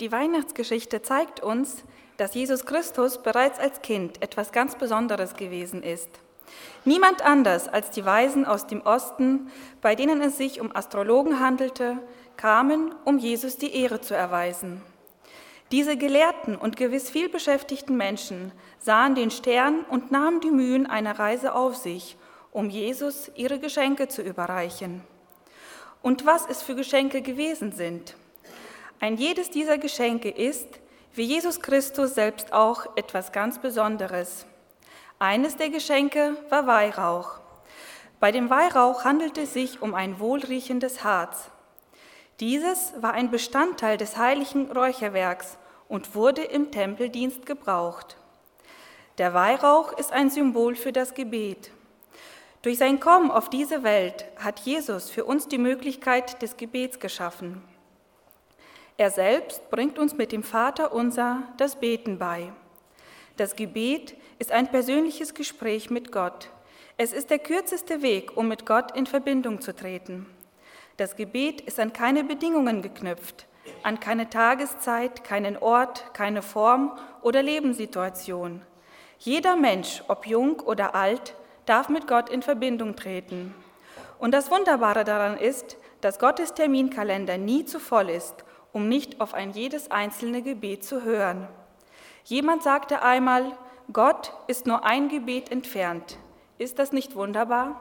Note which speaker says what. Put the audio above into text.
Speaker 1: Die Weihnachtsgeschichte zeigt uns, dass Jesus Christus bereits als Kind etwas ganz Besonderes gewesen ist. Niemand anders als die Weisen aus dem Osten, bei denen es sich um Astrologen handelte, kamen, um Jesus die Ehre zu erweisen. Diese gelehrten und gewiss vielbeschäftigten Menschen sahen den Stern und nahmen die Mühen einer Reise auf sich, um Jesus ihre Geschenke zu überreichen. Und was es für Geschenke gewesen sind. Ein jedes dieser Geschenke ist, wie Jesus Christus selbst auch, etwas ganz Besonderes. Eines der Geschenke war Weihrauch. Bei dem Weihrauch handelte es sich um ein wohlriechendes Harz. Dieses war ein Bestandteil des heiligen Räucherwerks und wurde im Tempeldienst gebraucht. Der Weihrauch ist ein Symbol für das Gebet. Durch sein Kommen auf diese Welt hat Jesus für uns die Möglichkeit des Gebets geschaffen. Er selbst bringt uns mit dem Vater unser das Beten bei. Das Gebet ist ein persönliches Gespräch mit Gott. Es ist der kürzeste Weg, um mit Gott in Verbindung zu treten. Das Gebet ist an keine Bedingungen geknüpft, an keine Tageszeit, keinen Ort, keine Form oder Lebenssituation. Jeder Mensch, ob jung oder alt, darf mit Gott in Verbindung treten. Und das Wunderbare daran ist, dass Gottes Terminkalender nie zu voll ist um nicht auf ein jedes einzelne Gebet zu hören. Jemand sagte einmal, Gott ist nur ein Gebet entfernt. Ist das nicht wunderbar?